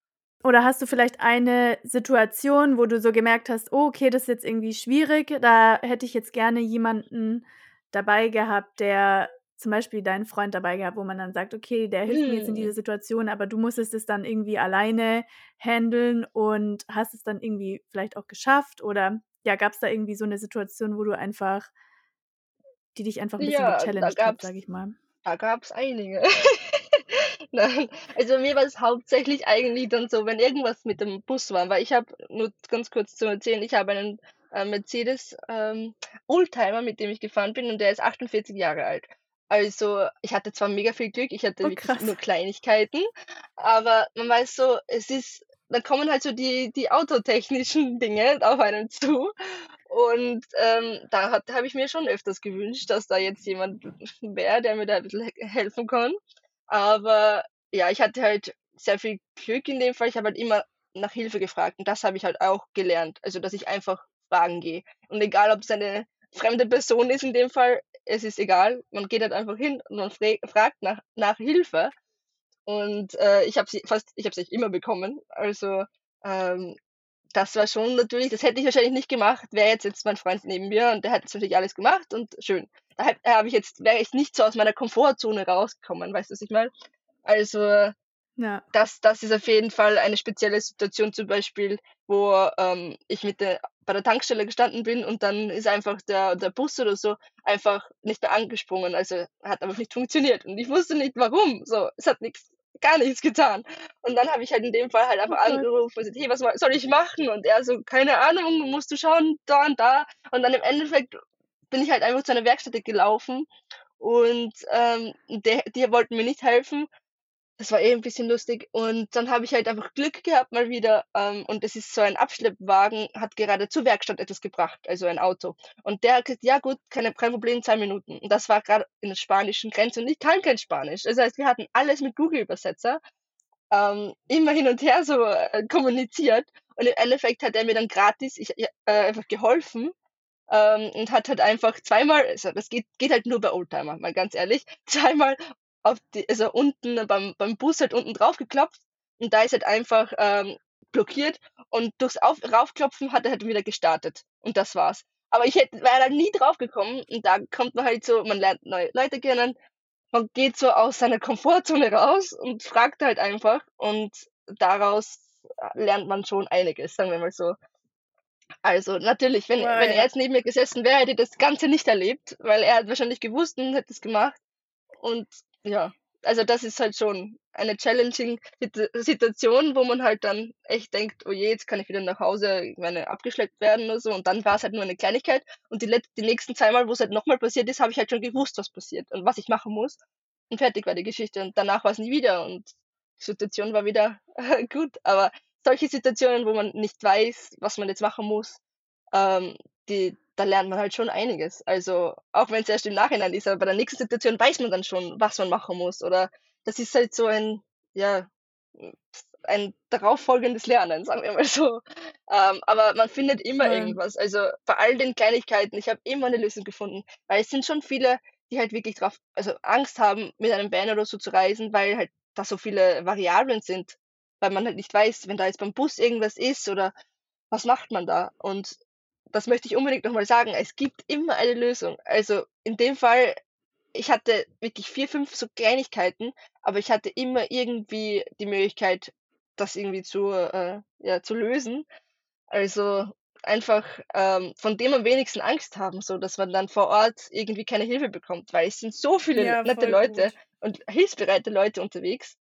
Oder hast du vielleicht eine Situation, wo du so gemerkt hast: „Oh, okay, das ist jetzt irgendwie schwierig. Da hätte ich jetzt gerne jemanden dabei gehabt, der“ zum Beispiel deinen Freund dabei gehabt, wo man dann sagt: „Okay, der hilft mir jetzt in dieser Mhm. Situation“, aber du musstest es dann irgendwie alleine händeln und hast es dann irgendwie vielleicht auch geschafft oder, ja, gab's da irgendwie so 'ne Situation, wo du einfach die dich einfach 'n bisschen Ja, gechallenged hat, sage ich mal? da gab's einige. (laughs) Nein, also, mir war's hauptsächlich eigentlich dann so, wenn irgendwas mit dem Bus war, weil ich habe nur ganz kurz zum Erzählen, ich habe einen, äh, Mercedes, ähm, Oldtimer, mit dem ich gefahren bin und der ist 48 Jahre alt. Also, ich hatte zwar mega viel Glück, ich hatte Oh, wirklich nur Kleinigkeiten, aber man weiß so, es ist da kommen halt so die die autotechnischen (laughs) Dinge auf einen zu und, ähm, da habe ich mir schon öfters gewünscht, dass da jetzt jemand (laughs) wäre, der mir da 'n bisschen he helfen kann. Aber ja, ich hatte halt sehr viel Glück in dem Fall. Ich habe halt immer nach Hilfe gefragt und das habe ich halt auch gelernt, also, dass ich einfach fragen gehe. Und egal, ob's eine fremde Person ist in dem Fall, es ist egal. Man geht halt einfach hin und man fragt nach nach Hilfe und, äh, ich habe sie fast ich habe sie immer bekommen. Also, ähm, das war schon natürlich das hätte ich wahrscheinlich nicht gemacht, wäre jetzt jetzt mein Freund neben mir und der hätte das natürlich alles gemacht und schön. Da hätt habe ich jetzt wäre ich nicht so aus meiner Komfortzone rausgekommen, weißt du, was ich meine? Also, Ja. das das ist auf jeden Fall eine spezielle Situation zum Beispiel, wo, ähm, ich mit der bei der Tankstelle gestanden bin und dann ist einfach der der Bus oder so einfach nicht mehr angesprungen. Also, hat einfach nicht funktioniert und ich wusste nicht warum, so. Es hat nix gar nichts getan. Und dann habe ich halt in dem Fall halt einfach Gott. angerufen und gesagt: „Hey, was soll ich machen?“ Und er so: „Keine Ahnung, musst du schauen, da und da.“ Und dann im Endeffekt bin ich halt einfach zu einer Werkstätte gelaufen und, ähm, der die wollten mir nicht helfen. Das war eh 'n bisschen lustig und dann habe ich halt einfach Glück gehabt mal wieder, ähm, und das ist so ein Abschleppwagen, hat gerade zur Werkstatt etwas gebracht, also, ein Auto. Und der hat gesagt: „Ja gut, keine kein Problem, 2 Minuten.“ Und das war grad in der spanischen Grenze und ich kann kein Spanisch. Das heißt, wir hatten alles mit Google-Übersetzer, ähm, immer hin und her so, äh, kommuniziert und im Endeffekt hat er mir dann gratis ich äh, einfach geholfen, ähm, und hat halt einfach zweimal also, das geht geht halt nur bei Oldtimer, mal ganz ehrlich, (laughs) zweimal auf die also, unten beim beim Bus halt unten drauf geklopft und da ist halt einfach, ähm, blockiert und durchs auf Raufklopfen hat er halt wieder gestartet und das war's. Aber ich hätte wäre da nie drauf gekommen und da kommt man halt so man lernt neue Leute kennen, man geht so aus seiner Komfortzone raus und fragt halt einfach und daraus, äh, lernt man schon einiges, sagen wir mal so. Also, natürlich, wenn Wow, wenn er jetzt neben mir gesessen wäre, hätte ich das Ganze nicht erlebt, weil er hat wahrscheinlich gewusst und hätte es gemacht. Und ja, also, das ist halt schon eine challenging Situ Situation, wo man halt dann echt denkt: „Oh je, jetzt kann ich wieder nach Hause, ich meine, abgeschleppt werden oder so.“ Und dann war's halt nur eine Kleinigkeit und die let die nächsten zweimal, wo's halt noch mal passiert ist, habe ich halt schon gewusst, was passiert und was ich machen muss und fertig war die Geschichte und danach war's nie wieder und die Situation war wieder (laughs) gut. Aber solche Situationen, wo man nicht weiß, was man jetzt machen muss, ähm, die da lernt man halt schon einiges. Also, auch wenn's erst im Nachhinein ist, aber bei der nächsten Situation weiß man dann schon, was man machen muss oder das ist halt so ein ja, ein darauf folgendes Lernen, sagen wir mal so. Ähm, aber man findet immer Voll. irgendwas. Also, bei all den Kleinigkeiten, ich habe immer 'ne Lösung gefunden, weil es sind schon viele, die halt wirklich drauf also, Angst haben, mit einem Van oder so zu reisen, weil halt da so viele Variablen sind, weil man halt nicht weiß, wenn da jetzt beim Bus irgendwas ist oder was macht man da? Und das möchte ich unbedingt nochmal sagen. Es gibt immer eine Lösung. Also in dem Fall, ich hatte wirklich vier, fünf so Kleinigkeiten, aber ich hatte immer irgendwie die Möglichkeit, das irgendwie zu, äh, ja, zu lösen. Also einfach ähm, von dem am wenigsten Angst haben, so dass man dann vor Ort irgendwie keine Hilfe bekommt, weil es sind so viele Ja, nette Leute gut. und hilfsbereite Leute unterwegs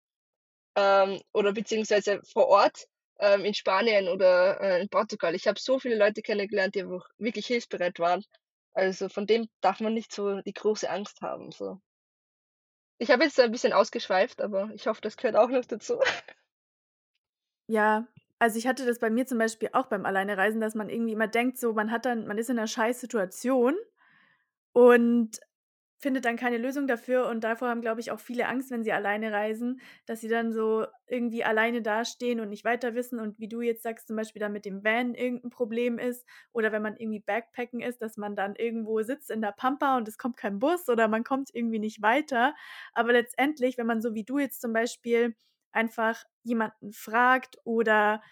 ähm, oder beziehungsweise vor Ort ähm, in Spanien oder äh, in Portugal. Ich habe so viele Leute kennengelernt, die wirklich hilfsbereit waren. Also von dem darf man nicht so die große Angst haben. So. Ich habe jetzt ein bisschen ausgeschweift, aber ich hoffe, das gehört auch noch dazu. Ja, also ich hatte das bei mir zum Beispiel auch beim Alleinereisen, dass man irgendwie immer denkt, so man hat dann, man ist in einer Scheißsituation und findet dann keine Lösung dafür und davor haben, glaube ich, auch viele Angst, wenn sie alleine reisen, dass sie dann so irgendwie alleine dastehen und nicht weiter wissen und wie du jetzt sagst, zum Beispiel dann mit dem Van irgendein Problem ist oder wenn man irgendwie Backpacken ist, dass man dann irgendwo sitzt in der Pampa und es kommt kein Bus oder man kommt irgendwie nicht weiter. Aber letztendlich, wenn man so wie du jetzt zum Beispiel einfach jemanden fragt oder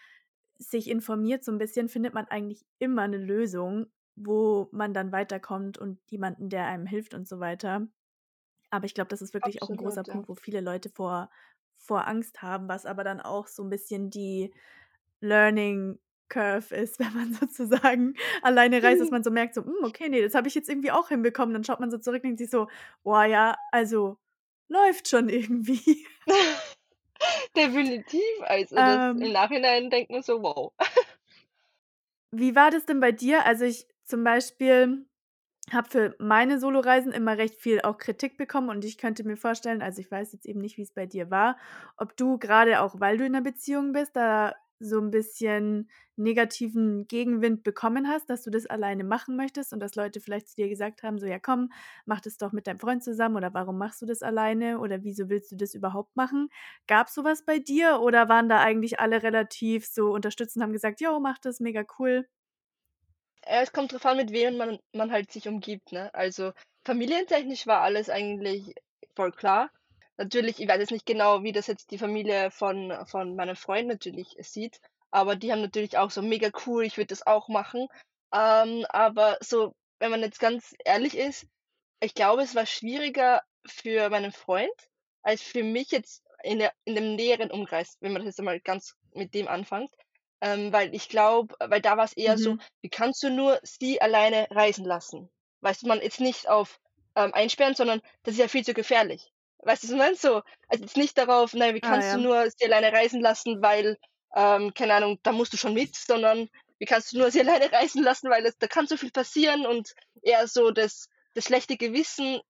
sich informiert so ein bisschen, findet man eigentlich immer eine Lösung, wo man dann weiterkommt und jemanden, der einem hilft und so weiter. Aber ich glaube, das ist wirklich auch ein großer Absolut, ja. Punkt, wo viele Leute vor vor Angst haben, was aber dann auch so ein bisschen die Learning Curve ist, (laughs) wenn man sozusagen alleine reist, dass man so merkt so: „Hm, okay, ne, das habe ich jetzt irgendwie auch hinbekommen.“ Dann schaut man so zurück und denkt sich so: „Boah, ja, also läuft schon (laughs) irgendwie.“ (laughs) Definitiv. Also das im Ähm Nachhinein denkt man so, wow. Wie war das denn bei dir? Also, ich zum Beispiel habe für meine Soloreisen immer recht viel auch Kritik bekommen und ich könnte mir vorstellen also, ich weiß jetzt eben nicht, wie es bei dir war, ob du gerade auch, weil du in 'ner Beziehung bist, da so ein bisschen negativen Gegenwind bekommen hast, dass du das alleine machen möchtest und dass Leute vielleicht zu dir gesagt haben, so: „Ja komm, mach das doch mit deinem Freund zusammen“ oder „Warum machst du das alleine“ oder „Wieso willst du das überhaupt machen?“ Gab's so was bei dir oder waren da eigentlich alle relativ so unterstützend, haben gesagt: „Jo, mach das, mega cool?“ Ja, es kommt drauf an, mit wem man man halt sich umgibt, ne? Also, familientechnisch war alles eigentlich voll klar. Natürlich, ich weiß jetzt nicht genau, wie das jetzt die Familie von von meinem Freund natürlich sieht, aber die haben natürlich auch so: „Mega cool, ich würde das auch machen.“ Ähm, aber so, wenn man jetzt ganz ehrlich ist, ich glaube, es war schwieriger für meinen Freund als für mich jetzt in der in dem näheren Umkreis, wenn man das jetzt einmal ganz mit dem anfängt. Ähm, weil ich glaube weil da war es eher so: Mhm. Wie kannst du nur sie alleine reisen lassen? Weißt du, man jetzt nicht auf, ähm, einsperren, sondern das ist ja viel zu gefährlich. Weißt du, was ich meine? So, also jetzt nicht darauf: „Nein, wie Ah kannst du ja. nur sie alleine reisen lassen, weil, ähm, keine Ahnung, da musst du schon mit“, sondern: „Wie kannst du nur sie (laughs) alleine reisen lassen, weil es da kann so viel passieren“ und eher so das das schlechte Gewissen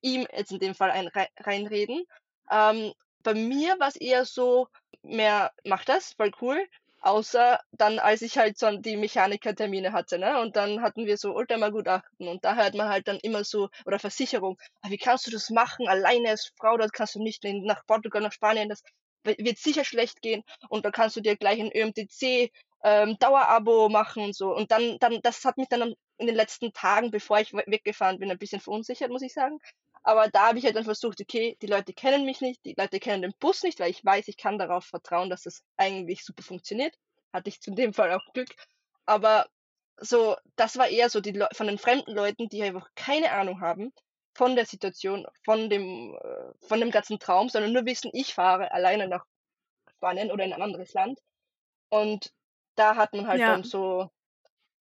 ihm jetzt in dem Fall ein rei reinreden. Ähm, bei mir war's eher so mehr: „Mach das, voll cool.“ Außer dann, als ich halt so die Mechanikertermine hatte, ne? Und dann hatten wir so Oldtimer-Gutachten und da hört man halt dann immer so oder Versicherung: „Ah, wie kannst du das machen? Alleine als Frau, dort kannst du nicht nach Portugal, nach Spanien, das wi wird sicher schlecht gehen und da kannst du dir gleich 'n ÖMTC, ähm, Dauerabo machen“ und so. Und dann dann das hat mich dann in den letzten Tagen, bevor ich we weggefahren bin, ein bisschen verunsichert, muss ich sagen. Aber da habe ich halt dann versucht: Okay, die Leute kennen mich nicht, die Leute kennen den Bus nicht, weil ich weiß, ich kann darauf vertrauen, dass es eigentlich super funktioniert. Hatte ich zu dem Fall auch Glück. Aber so, das war eher so die Leu von den fremden Leuten, die einfach keine Ahnung haben von der Situation, von dem äh, von dem ganzen Traum, sondern nur wissen, ich fahre alleine nach Spanien oder in ein anderes Land. Und da hat man halt Ja. dann so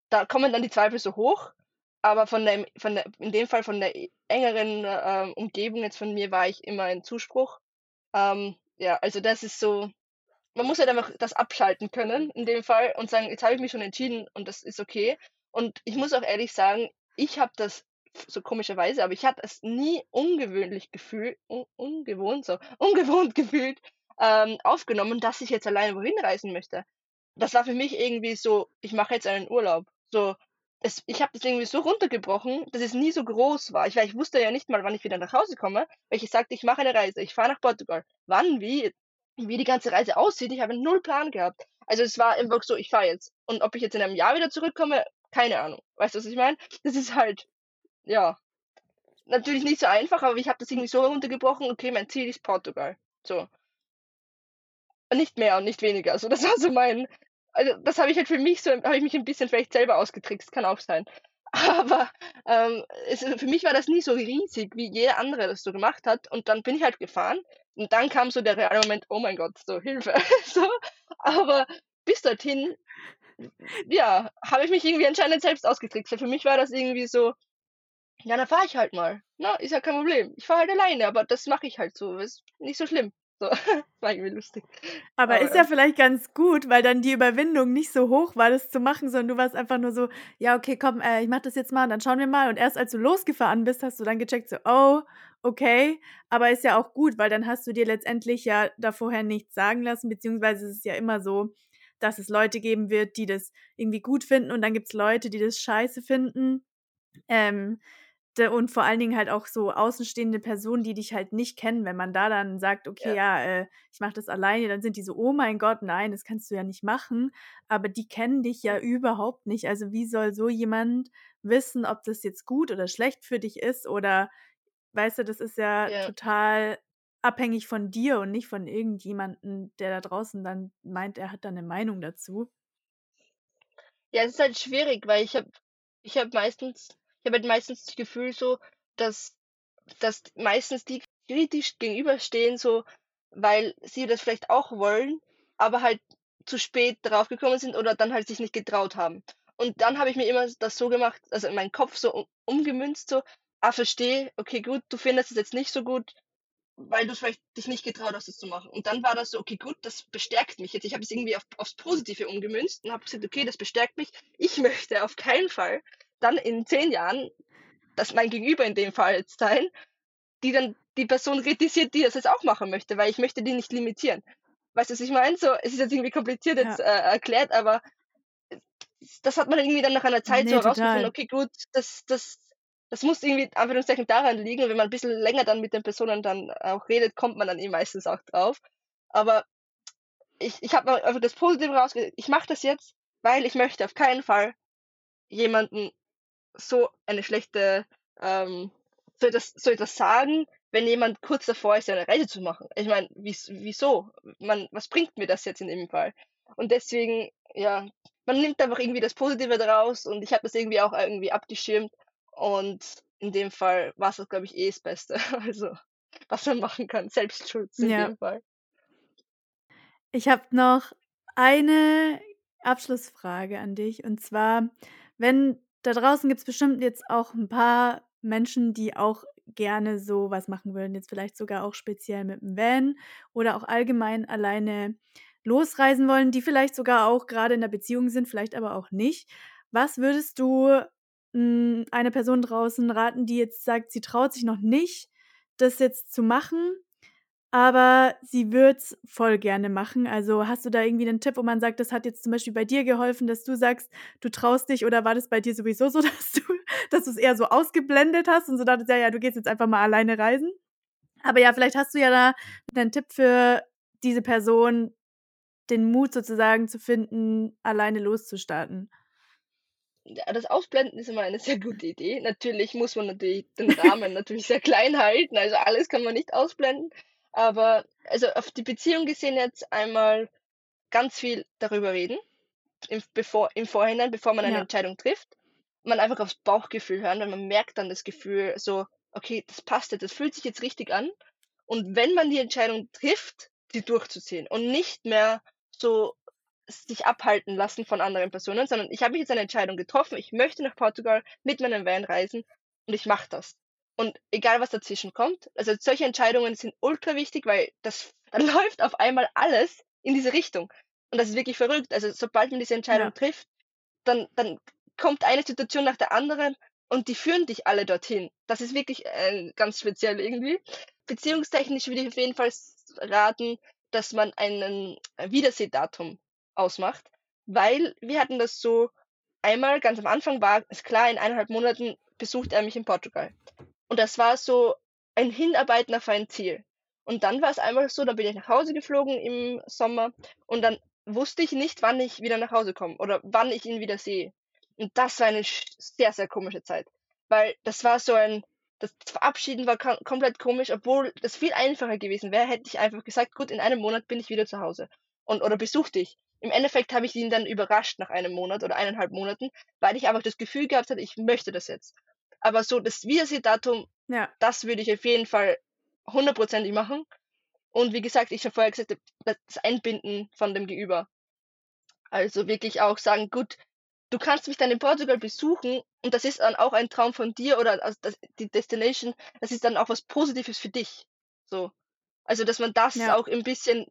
da kommen dann die Zweifel so hoch, aber von dem von der in dem Fall von der engeren, ähm, Umgebung jetzt von mir war ich immer ein Zuspruch. Ähm, ja, also das ist so man muss halt einfach das abschalten können in dem Fall und sagen: „Jetzt habe ich mich schon entschieden und das ist okay.“ Und ich muss auch ehrlich sagen, ich habe das so komischerweise, aber ich habe es nie ungewöhnlich gefühlt un ungewohnt so (laughs) ungewohnt gefühlt, ähm, aufgenommen, dass ich jetzt alleine wohin reisen möchte. Das war für mich irgendwie so: „Ich mache jetzt einen Urlaub.“ So, es ich habe das irgendwie so runtergebrochen, dass es nie so groß war. Ich weil ich wusste ja nicht mal, wann ich wieder nach Hause komme, weil ich sagte: „Ich mache eine Reise, ich fahre nach Portugal.“ Wann, wie wie die ganze Reise aussieht, ich habe null Plan gehabt. Also, es war einfach so: „Ich fahre jetzt.“ Und ob ich jetzt in einem Jahr wieder zurückkomme, keine Ahnung. Weißt du, was ich meine? Das ist halt ja, natürlich nicht so einfach, aber ich habe das irgendwie so runtergebrochen: „Okay, mein Ziel ist Portugal.“ So. Nicht mehr und nicht weniger. Also, das war so mein also das habe ich halt für mich so, habe ich mich ein bisschen vielleicht selber ausgetrickst, kann auch sein. (laughs) Aber ähm, es, für mich war das nie so riesig, wie jeder andere das so gemacht hat. Und dann bin ich halt gefahren. Und dann kam so der reale Moment, oh mein Gott, so Hilfe. (laughs) so. Aber bis dorthin, ja, habe ich mich irgendwie anscheinend selbst ausgetrickst. Für mich war das irgendwie so, ja, dann fahre ich halt mal. Na, ist ja kein Problem. Ich fahre halt alleine, aber das mache ich halt so. Ist nicht so schlimm. So, (laughs) war irgendwie lustig. Aber, Aber ist ja vielleicht ganz gut, weil dann die Überwindung nicht so hoch war, das zu machen, sondern du warst einfach nur so, ja, okay, komm, äh, ich mach das jetzt mal und dann schauen wir mal. Und erst als du losgefahren bist, hast du dann gecheckt, so, oh, okay. Aber ist ja auch gut, weil dann hast du dir letztendlich ja da vorher nichts sagen lassen, beziehungsweise ist es ja immer so, dass es Leute geben wird, die das irgendwie gut finden und dann gibt es Leute, die das scheiße finden. Ähm, und vor allen Dingen halt auch so außenstehende Personen, die dich halt nicht kennen. Wenn man da dann sagt, okay, ja, ja äh, ich mache das alleine, dann sind die so, oh mein Gott, nein, das kannst du ja nicht machen. Aber die kennen dich ja überhaupt nicht. Also wie soll so jemand wissen, ob das jetzt gut oder schlecht für dich ist? Oder weißt du, das ist ja, ja. total abhängig von dir und nicht von irgendjemandem, der da draußen dann meint, er hat da eine Meinung dazu. Ja, es ist halt schwierig, weil ich habe ich hab meistens ich habe halt meistens das Gefühl so, dass, dass meistens die kritisch gegenüberstehen, so, weil sie das vielleicht auch wollen, aber halt zu spät drauf gekommen sind oder dann halt sich nicht getraut haben. Und dann habe ich mir immer das so gemacht, also in meinen Kopf so umgemünzt, so, ah, verstehe, okay, gut, du findest es jetzt nicht so gut, weil du vielleicht dich nicht getraut hast, es zu machen. Und dann war das so, okay, gut, das bestärkt mich jetzt. Ich habe es irgendwie auf, aufs Positive umgemünzt und habe gesagt, okay, das bestärkt mich. Ich (laughs) möchte auf keinen Fall dann in zehn Jahren, das mein Gegenüber in dem Fall jetzt sein, die dann die Person kritisiert, die das jetzt auch machen möchte, weil ich möchte die nicht limitieren. Weißt du, was ich meine? So, es ist jetzt irgendwie kompliziert jetzt ja. äh, erklärt, aber das hat man irgendwie dann nach einer Zeit nee, so herausgefunden, okay, gut, das, das, das muss irgendwie Anführungszeichen daran liegen, wenn man ein bisschen länger dann mit den Personen dann auch redet, kommt man dann eh meistens auch drauf. Aber ich, ich habe einfach das Positive rausgekriegt. Ich mache das jetzt, weil ich möchte auf keinen Fall jemanden so eine schlechte, ähm, soll das, soll das sagen, wenn jemand kurz davor ist, eine Reise zu machen? Ich meine, wieso? Man, was bringt mir das jetzt in dem Fall? Und deswegen, ja, man nimmt einfach irgendwie das Positive daraus und ich habe das irgendwie auch irgendwie abgeschirmt und in dem Fall war es, glaube ich, eh das Beste. (laughs) Also, was man machen kann, Selbstschutz in ja. dem Fall. Ich habe noch eine Abschlussfrage an dich und zwar, wenn da draußen gibt es bestimmt jetzt auch ein paar Menschen, die auch gerne so was machen würden, jetzt vielleicht sogar auch speziell mit dem Van oder auch allgemein alleine losreisen wollen, die vielleicht sogar auch gerade in der Beziehung sind, vielleicht aber auch nicht. Was würdest du hm, einer Person draußen raten, die jetzt sagt, sie traut sich noch nicht, das jetzt zu machen, aber sie würde es voll gerne machen. Also hast du da irgendwie einen Tipp, wo man sagt, das hat jetzt zum Beispiel bei dir geholfen, dass du sagst, du traust dich oder war das bei dir sowieso so, (laughs) dass du dass es eher so ausgeblendet hast und so dachtest, ja, ja, du gehst jetzt einfach mal alleine reisen? Aber ja, vielleicht hast du ja da einen Tipp für diese Person, den Mut sozusagen zu finden, alleine loszustarten. Das Ausblenden ist immer eine sehr gute Idee. Natürlich muss man natürlich den Rahmen natürlich sehr klein halten, also alles kann man nicht ausblenden. Aber also auf die Beziehung gesehen jetzt einmal ganz viel darüber reden, im, bevor, im Vorhinein, bevor man eine ja. Entscheidung trifft. Man einfach aufs Bauchgefühl hören, weil man merkt dann das Gefühl so, okay, das passt jetzt, das fühlt sich jetzt richtig an. Und wenn man die Entscheidung trifft, die durchzuziehen und nicht mehr so sich abhalten lassen von anderen Personen, sondern ich habe mich jetzt eine Entscheidung getroffen, ich möchte nach Portugal mit meinem Van reisen und ich mache das. Und egal, was dazwischen kommt, also solche Entscheidungen sind ultra wichtig, weil das, (laughs) dann läuft auf einmal alles in diese Richtung. Und das ist wirklich verrückt. Also sobald man diese Entscheidung ja. trifft, dann, dann kommt eine Situation nach der anderen und die führen dich alle dorthin. Das ist wirklich äh, ganz speziell irgendwie. Beziehungstechnisch würde ich auf jeden Fall raten, dass man einen Wiedersehdatum ausmacht, weil wir hatten das so einmal ganz am Anfang war es klar, in eineinhalb Monaten besucht er mich in Portugal. Und das war so ein Hinarbeiten auf ein Ziel. Und dann war es einmal so, dann bin ich nach Hause geflogen im Sommer und dann wusste ich nicht, wann ich wieder nach Hause komme oder wann ich ihn wieder sehe. Und das war eine sehr, sehr komische Zeit. Weil das war so ein, das Verabschieden war komplett komisch, obwohl das viel einfacher gewesen wäre, hätte ich einfach gesagt, gut, in einem Monat bin ich wieder zu Hause und oder besuch dich. im Endeffekt habe ich ihn dann überrascht nach einem Monat oder eineinhalb Monaten, weil ich einfach das Gefühl gehabt hatte, ich möchte das jetzt. Aber so das Wiedersehdatum, Ja. das würde ich auf jeden Fall hundertprozentig machen. Und wie gesagt, ich schon vorher gesagt habe, das Einbinden von dem Gegenüber. Also wirklich auch sagen, gut, du kannst mich dann in Portugal besuchen und das ist dann auch ein Traum von dir oder also das, die Destination, das ist dann auch was Positives für dich. So. Also, dass man das Ja. auch ein bisschen,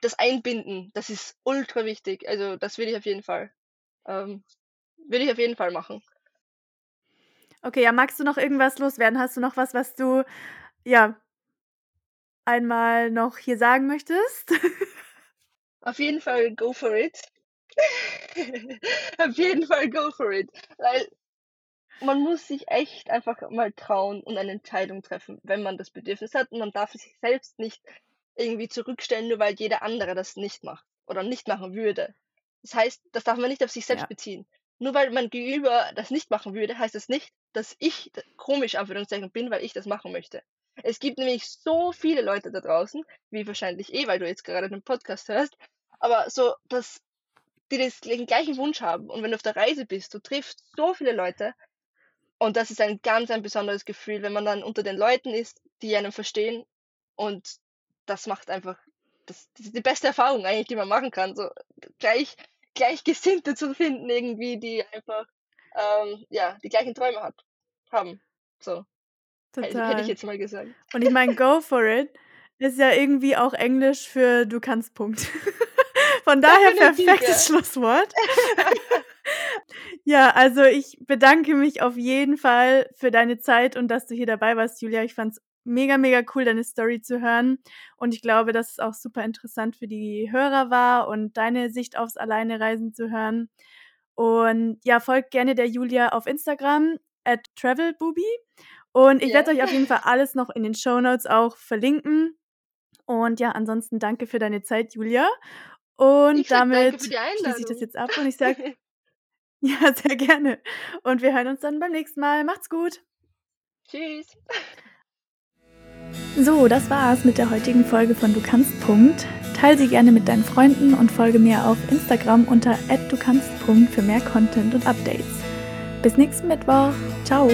das Einbinden, das ist ultra wichtig. Also, das würde ich auf jeden Fall, ähm, würde ich auf jeden Fall machen. Okay, ja, magst du noch irgendwas loswerden? Hast du noch was, was du, ja, einmal noch hier sagen möchtest? (laughs) Auf jeden Fall go for it. (laughs) Auf jeden Fall go for it. Weil man muss sich echt einfach mal trauen und eine Entscheidung treffen, wenn man das Bedürfnis hat. Und man darf sich selbst nicht irgendwie zurückstellen, nur weil jeder andere das nicht macht oder nicht machen würde. Das heißt, das darf man nicht auf sich selbst Ja. beziehen. Nur weil mein Gegenüber das nicht machen würde, heißt das nicht, dass ich komisch Anführungszeichen bin, weil ich das machen möchte. Es gibt nämlich so viele Leute da draußen, wie wahrscheinlich eh, weil du jetzt gerade den Podcast hörst, aber so, dass die das, den gleichen Wunsch haben. Und wenn du auf der Reise bist, du triffst so viele Leute. Und das ist ein ganz ein besonderes Gefühl, wenn man dann unter den Leuten ist, die einen verstehen. Und das macht einfach, das, das die beste Erfahrung eigentlich, die man machen kann. So gleich, Gleichgesinnte zu finden, irgendwie, die einfach, ähm, ja, die gleichen Träume hat, haben. So, hätte hätte ich Total. jetzt mal gesagt. Und ich meine, go for it ist ja irgendwie auch Englisch für du kannst Punkt. (laughs) Von daher perfektes. Schlusswort. (laughs) (laughs) Ja, also ich bedanke mich auf jeden Fall für deine Zeit und dass du hier dabei warst, Julia. Ich fand's mega, mega cool, deine Story zu hören. Und ich glaube, dass es auch super interessant für die Hörer war und deine Sicht aufs Alleinereisen zu hören. Und ja, folgt gerne der Julia auf Instagram at travelbooby. Und ich Ja. werde euch auf jeden Fall alles noch in den Show Notes auch verlinken. Und ja, ansonsten danke für deine Zeit, Julia. Und Ich damit schließe ich das jetzt ab und ich sage (laughs) (laughs) ja, sehr gerne. Und wir hören uns dann beim nächsten Mal. Macht's gut. Tschüss. So, das war's mit der heutigen Folge von Du kannst. Punkt. Teil sie gerne mit deinen Freunden und folge mir auf Instagram unter @du kannst. Punkt für mehr Content und Updates. Bis nächsten Mittwoch. Ciao.